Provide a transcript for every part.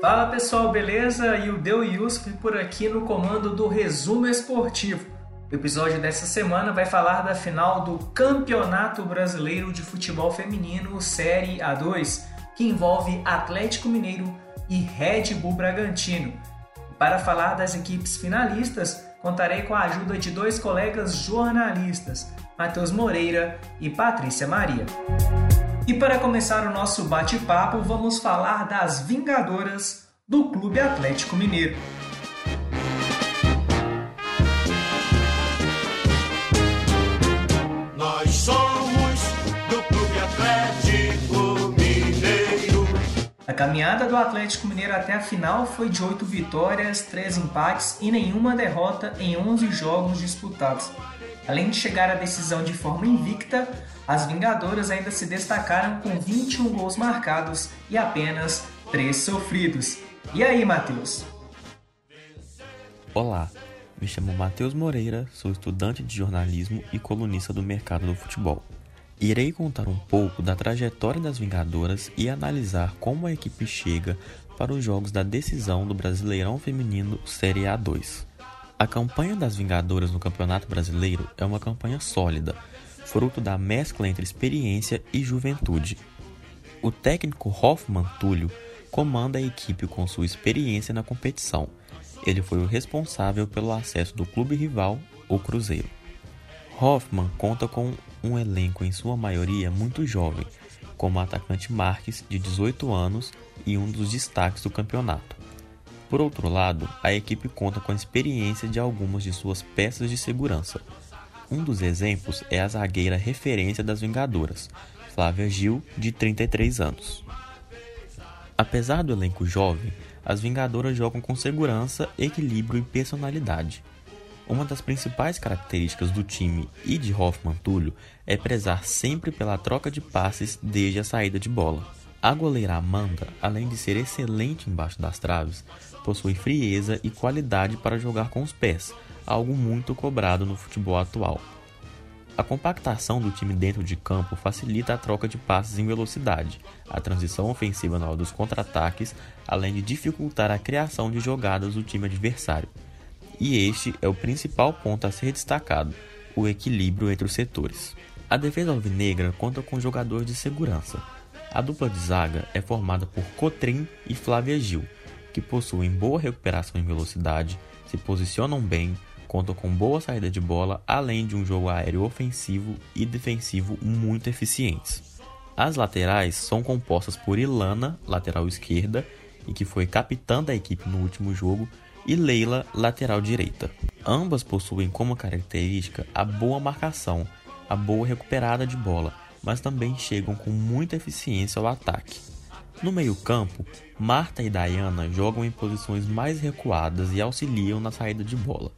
Fala pessoal, beleza? E o Deu Yusuf por aqui no comando do Resumo Esportivo. O episódio dessa semana vai falar da final do Campeonato Brasileiro de Futebol Feminino Série A2, que envolve Atlético Mineiro e Red Bull Bragantino. Para falar das equipes finalistas, contarei com a ajuda de dois colegas jornalistas, Matheus Moreira e Patrícia Maria. E para começar o nosso bate-papo, vamos falar das Vingadoras do Clube Atlético Mineiro. Nós somos do Clube Atlético Mineiro. A caminhada do Atlético Mineiro até a final foi de 8 vitórias, 3 empates e nenhuma derrota em 11 jogos disputados. Além de chegar à decisão de forma invicta, as Vingadoras ainda se destacaram com 21 gols marcados e apenas 3 sofridos. E aí, Matheus? Olá, me chamo Matheus Moreira, sou estudante de jornalismo e colunista do mercado do futebol. Irei contar um pouco da trajetória das Vingadoras e analisar como a equipe chega para os jogos da decisão do Brasileirão Feminino Série A2. A campanha das Vingadoras no Campeonato Brasileiro é uma campanha sólida, fruto da mescla entre experiência e juventude. O técnico Hoffman Túlio comanda a equipe com sua experiência na competição. Ele foi o responsável pelo acesso do clube rival, o Cruzeiro. Hoffman conta com um elenco em sua maioria muito jovem, como o atacante Marques, de 18 anos e um dos destaques do campeonato. Por outro lado, a equipe conta com a experiência de algumas de suas peças de segurança. Um dos exemplos é a zagueira referência das Vingadoras, Flávia Gil, de 33 anos. Apesar do elenco jovem, as Vingadoras jogam com segurança, equilíbrio e personalidade. Uma das principais características do time e de Hoffman Túlio é prezar sempre pela troca de passes desde a saída de bola. A goleira Amanda, além de ser excelente embaixo das traves, possui frieza e qualidade para jogar com os pés, algo muito cobrado no futebol atual. A compactação do time dentro de campo facilita a troca de passes em velocidade, a transição ofensiva na hora dos contra-ataques, além de dificultar a criação de jogadas do time adversário. E este é o principal ponto a ser destacado: o equilíbrio entre os setores. A defesa alvinegra conta com jogadores de segurança. A dupla de zaga é formada por Cotrim e Flávia Gil, que possuem boa recuperação em velocidade, se posicionam bem, contam com boa saída de bola, além de um jogo aéreo ofensivo e defensivo muito eficientes. As laterais são compostas por Ilana, lateral esquerda, e que foi capitã da equipe no último jogo, e Leila, lateral direita. Ambas possuem como característica a boa marcação, a boa recuperada de bola, mas também chegam com muita eficiência ao ataque. No meio-campo, Marta e Diana jogam em posições mais recuadas e auxiliam na saída de bola.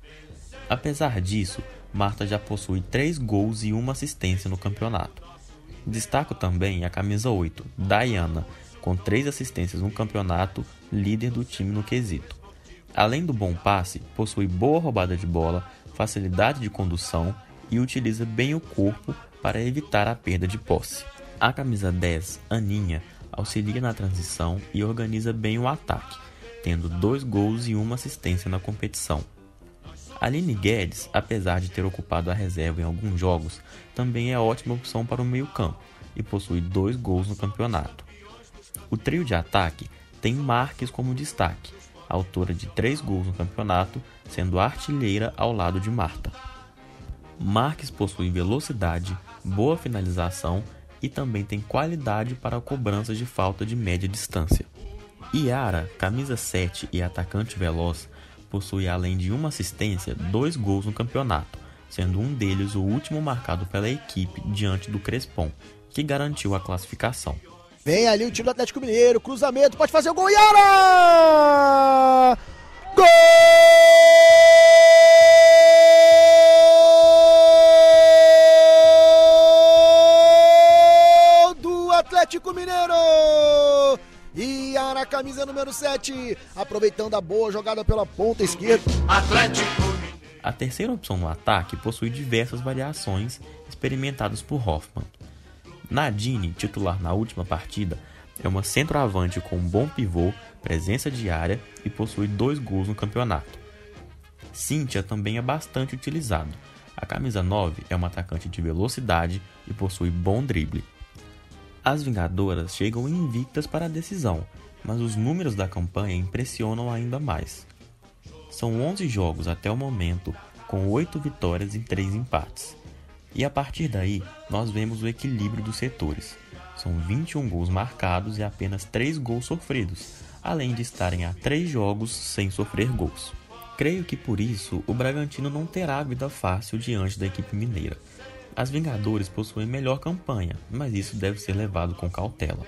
Apesar disso, Marta já possui 3 gols e uma assistência no campeonato. Destaco também a camisa 8, Diana, com 3 assistências no campeonato, líder do time no quesito. Além do bom passe, possui boa roubada de bola, facilidade de condução e utiliza bem o corpo para evitar a perda de posse. A camisa 10, Aninha, auxilia na transição e organiza bem o ataque, tendo dois gols e uma assistência na competição. Aline Guedes, apesar de ter ocupado a reserva em alguns jogos, também é ótima opção para o meio-campo e possui dois gols no campeonato. O trio de ataque tem Marques como destaque, autora de três gols no campeonato, sendo artilheira ao lado de Marta. Marques possui velocidade, boa finalização e também tem qualidade para a cobrança de falta de média distância. Iara, camisa 7 e atacante veloz, possui além de uma assistência, dois gols no campeonato, sendo um deles o último marcado pela equipe diante do Crespon, que garantiu a classificação. Vem ali o time do Atlético Mineiro, cruzamento, pode fazer o gol, Iara! Camisa número 7, aproveitando a boa jogada pela ponta esquerda. Atlético A terceira opção no ataque possui diversas variações experimentadas por Hoffman. Nadine, titular na última partida, É uma centroavante com um bom pivô, presença de área e possui dois gols no campeonato. Cíntia também é bastante utilizado. A camisa 9 é uma atacante de velocidade e possui bom drible. As Vingadoras chegam invictas para a decisão, mas os números da campanha impressionam ainda mais. São 11 jogos até o momento, com 8 vitórias e 3 empates. E a partir daí, nós vemos o equilíbrio dos setores. São 21 gols marcados e apenas 3 gols sofridos, além de estarem há 3 jogos sem sofrer gols. Creio que por isso o Bragantino não terá vida fácil diante da equipe mineira. As Vingadores possuem melhor campanha, mas isso deve ser levado com cautela.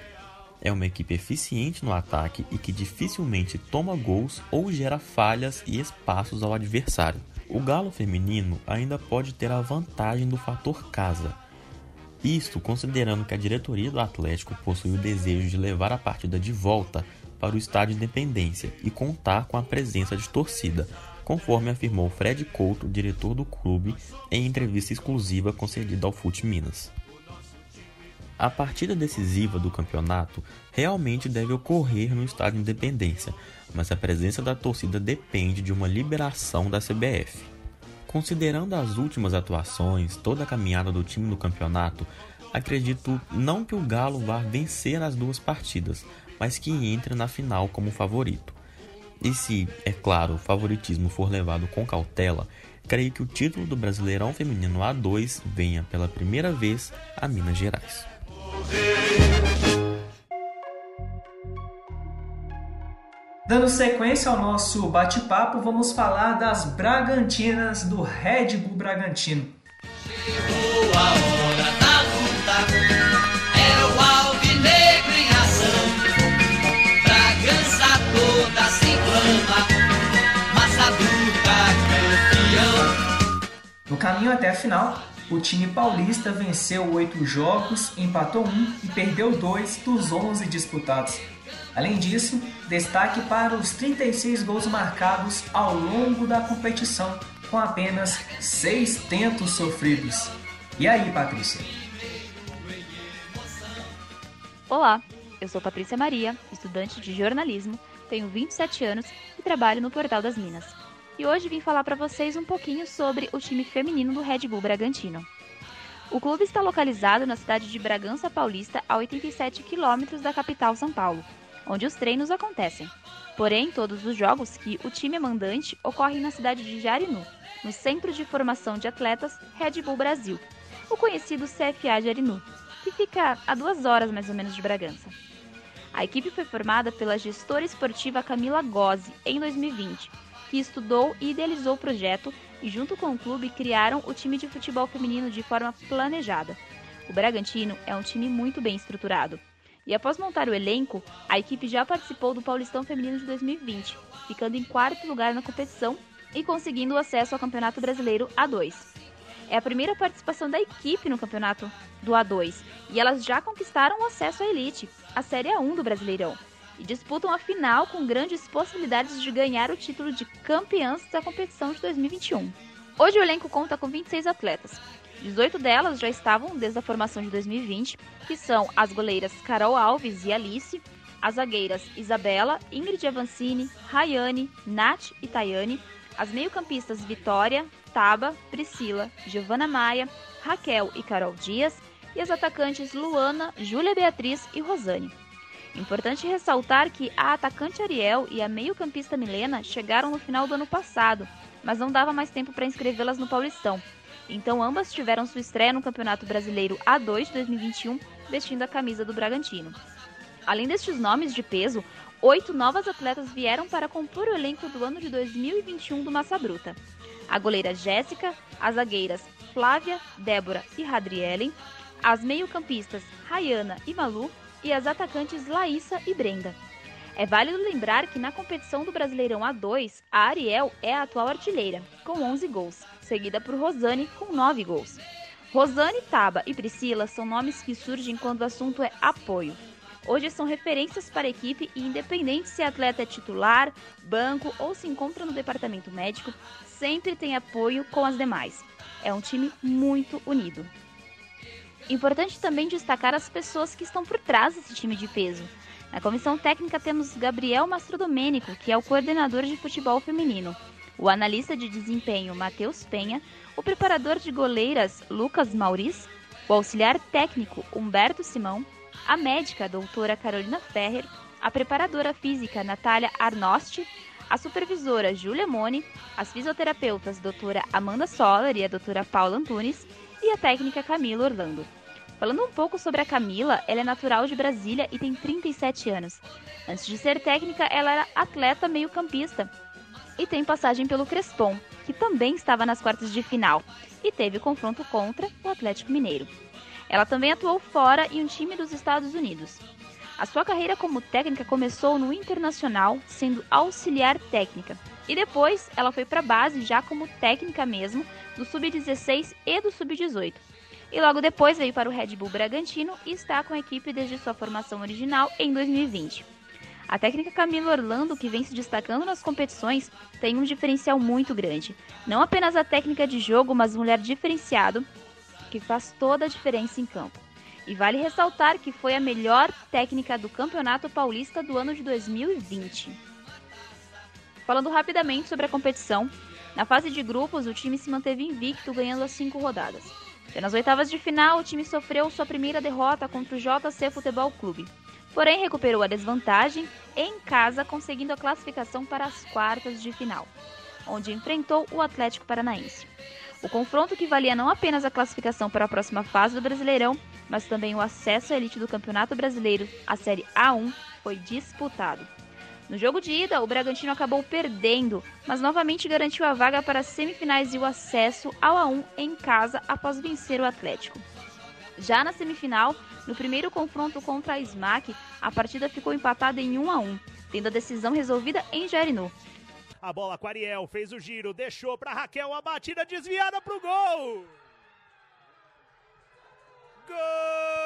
É uma equipe eficiente no ataque e que dificilmente toma gols ou gera falhas e espaços ao adversário. O Galo feminino ainda pode ter a vantagem do fator casa. Isto considerando que a diretoria do Atlético possui o desejo de levar a partida de volta para o Estádio Independência e contar com a presença de torcida, conforme afirmou Fred Couto, diretor do clube, em entrevista exclusiva concedida ao Fute Minas. A partida decisiva do campeonato realmente deve ocorrer no Estádio Independência, mas a presença da torcida depende de uma liberação da CBF. Considerando as últimas atuações, toda a caminhada do time no campeonato, acredito não que o Galo vá vencer as duas partidas, mas que entre na final como favorito. E se, é claro, o favoritismo for levado com cautela, creio que o título do Brasileirão Feminino A2 venha pela primeira vez a Minas Gerais. Dando sequência ao nosso bate-papo, vamos falar das Bragantinas do Red Bull Bragantino. O em ação. Bragança toda se bruta campeão. No caminho até a final, o time paulista venceu oito jogos, empatou um e perdeu dois dos 11 disputados. Além disso, destaque para os 36 gols marcados ao longo da competição, com apenas seis tentos sofridos. E aí, Patrícia? Olá, eu sou Patrícia Maria, estudante de jornalismo, tenho 27 anos e trabalho no Portal das Minas. E hoje vim falar para vocês um pouquinho sobre o time feminino do Red Bull Bragantino. O clube está localizado na cidade de Bragança Paulista, a 87 quilômetros da capital São Paulo, onde os treinos acontecem. Porém, todos os jogos que o time é mandante ocorrem na cidade de Jarinu, no Centro de Formação de Atletas Red Bull Brasil, o conhecido CFA Jarinu, que fica a duas horas mais ou menos de Bragança. A equipe foi formada pela gestora esportiva Camila Gozzi em 2020, que estudou e idealizou o projeto e, junto com o clube, criaram o time de futebol feminino de forma planejada. O Bragantino é um time muito bem estruturado. E após montar o elenco, a equipe já participou do Paulistão Feminino de 2020, ficando em quarto lugar na competição e conseguindo o acesso ao Campeonato Brasileiro A2. É a primeira participação da equipe no campeonato do A2 e elas já conquistaram o acesso à elite, a Série A1 do Brasileirão, e disputam a final com grandes possibilidades de ganhar o título de campeãs da competição de 2021. Hoje o elenco conta com 26 atletas. 18 delas já estavam desde a formação de 2020, que são as goleiras Carol Alves e Alice, as zagueiras Isabela, Ingrid Avancini, Rayane, Nath e Tayane, as meio-campistas Vitória, Taba, Priscila, Giovana Maia, Raquel e Carol Dias, e as atacantes Luana, Júlia Beatriz e Rosane. Importante ressaltar que a atacante Ariel e a meio-campista Milena chegaram no final do ano passado, mas não dava mais tempo para inscrevê-las no Paulistão. Então ambas tiveram sua estreia no Campeonato Brasileiro A2 de 2021, vestindo a camisa do Bragantino. Além destes nomes de peso, oito novas atletas vieram para compor o elenco do ano de 2021 do Massa Bruta. A goleira Jéssica, as zagueiras Flávia, Débora e Radrielen, as meio-campistas Rayana e Malu e as atacantes Laísa e Brenda. É válido lembrar que na competição do Brasileirão A2, a Ariel é a atual artilheira, com 11 gols, seguida por Rosane, com 9 gols. Rosane, Taba e Priscila são nomes que surgem quando o assunto é apoio. Hoje são referências para a equipe e, independente se a atleta é titular, banco ou se encontra no departamento médico, sempre tem apoio com as demais. É um time muito unido. Importante também destacar as pessoas que estão por trás desse time de peso. Na comissão técnica temos Gabriel Mastrodomênico, que é o coordenador de futebol feminino, o analista de desempenho Matheus Penha, o preparador de goleiras Lucas Mauriz, o auxiliar técnico Humberto Simão, a médica doutora Carolina Ferrer, a preparadora física Natália Arnosti, a supervisora Júlia Mone, as fisioterapeutas doutora Amanda Soller e a doutora Paula Antunes e a técnica Camila Orlando. Falando um pouco sobre a Camila, ela é natural de Brasília e tem 37 anos. Antes de ser técnica, ela era atleta meio-campista e tem passagem pelo Crespon, que também estava nas quartas de final e teve confronto contra o Atlético Mineiro. Ela também atuou fora em um time dos Estados Unidos. A sua carreira como técnica começou no Internacional, sendo auxiliar técnica, e depois ela foi para a base já como técnica mesmo, do Sub-16 e do Sub-18 e logo depois veio para o Red Bull Bragantino e está com a equipe desde sua formação original em 2020. A técnica Camila Orlando, que vem se destacando nas competições, tem um diferencial muito grande. Não apenas a técnica de jogo, mas um olhar diferenciado que faz toda a diferença em campo. E vale ressaltar que foi a melhor técnica do Campeonato Paulista do ano de 2020. Falando rapidamente sobre a competição, na fase de grupos o time se manteve invicto, ganhando as cinco rodadas. E nas oitavas de final, o time sofreu sua primeira derrota contra o JC Futebol Clube. Porém, recuperou a desvantagem em casa, conseguindo a classificação para as quartas de final, onde enfrentou o Atlético Paranaense. O confronto que valia não apenas a classificação para a próxima fase do Brasileirão, mas também o acesso à elite do Campeonato Brasileiro, a Série A1, foi disputado. No jogo de ida, o Bragantino acabou perdendo, mas novamente garantiu a vaga para as semifinais e o acesso ao A1 em casa após vencer o Atlético. Já na semifinal, no primeiro confronto contra a SMAC, a partida ficou empatada em 1 a 1, tendo a decisão resolvida em Jarinu. A bola com Ariel fez o giro, deixou para Raquel a batida desviada para o gol. Gol!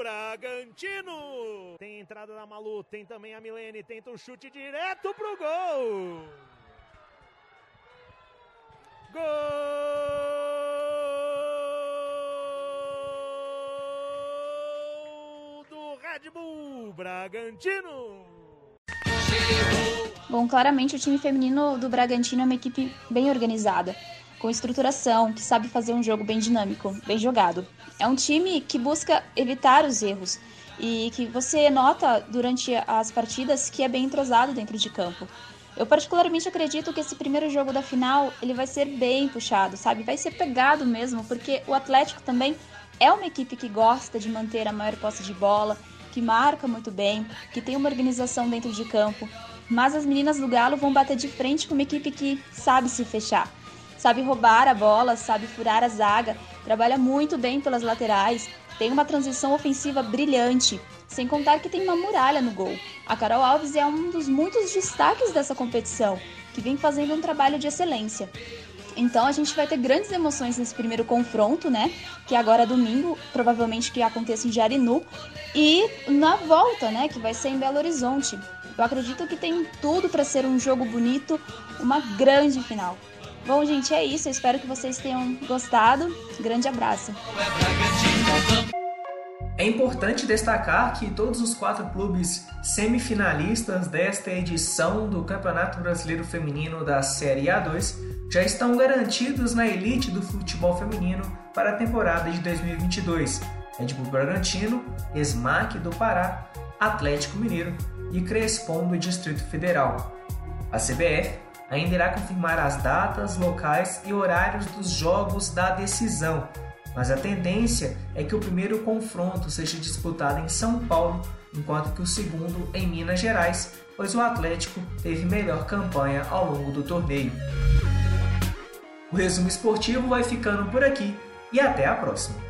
Bragantino. Tem entrada da Malu, tem também a Milene, tenta um chute direto pro gol. Gol do Red Bull Bragantino. Bom, claramente o time feminino do Bragantino é uma equipe bem organizada com estruturação, que sabe fazer um jogo bem dinâmico, bem jogado. É um time que busca evitar os erros e que você nota durante as partidas que é bem entrosado dentro de campo. Eu particularmente acredito que esse primeiro jogo da final ele vai ser bem puxado, sabe? Vai ser pegado mesmo, porque o Atlético também é uma equipe que gosta de manter a maior posse de bola, que marca muito bem, que tem uma organização dentro de campo. Mas as meninas do Galo vão bater de frente com uma equipe que sabe se fechar sabe roubar a bola, sabe furar a zaga, trabalha muito bem pelas laterais, tem uma transição ofensiva brilhante, sem contar que tem uma muralha no gol. A Carol Alves é um dos muitos destaques dessa competição, que vem fazendo um trabalho de excelência. Então a gente vai ter grandes emoções nesse primeiro confronto, né? Que agora é domingo, provavelmente que aconteça em Jarinu, e na volta, né? Que vai ser em Belo Horizonte. Eu acredito que tem tudo para ser um jogo bonito, uma grande final. Bom, gente, é isso. Eu espero que vocês tenham gostado. Grande abraço. É importante destacar que todos os quatro clubes semifinalistas desta edição do Campeonato Brasileiro Feminino da Série A2 já estão garantidos na elite do futebol feminino para a temporada de 2022. Red Bull Bragantino, SMAC do Pará, Atlético Mineiro e Crespon do Distrito Federal. A CBF ainda irá confirmar as datas, locais e horários dos jogos da decisão, mas a tendência é que o primeiro confronto seja disputado em São Paulo, enquanto que o segundo em Minas Gerais, pois o Atlético teve melhor campanha ao longo do torneio. O resumo esportivo vai ficando por aqui e até a próxima!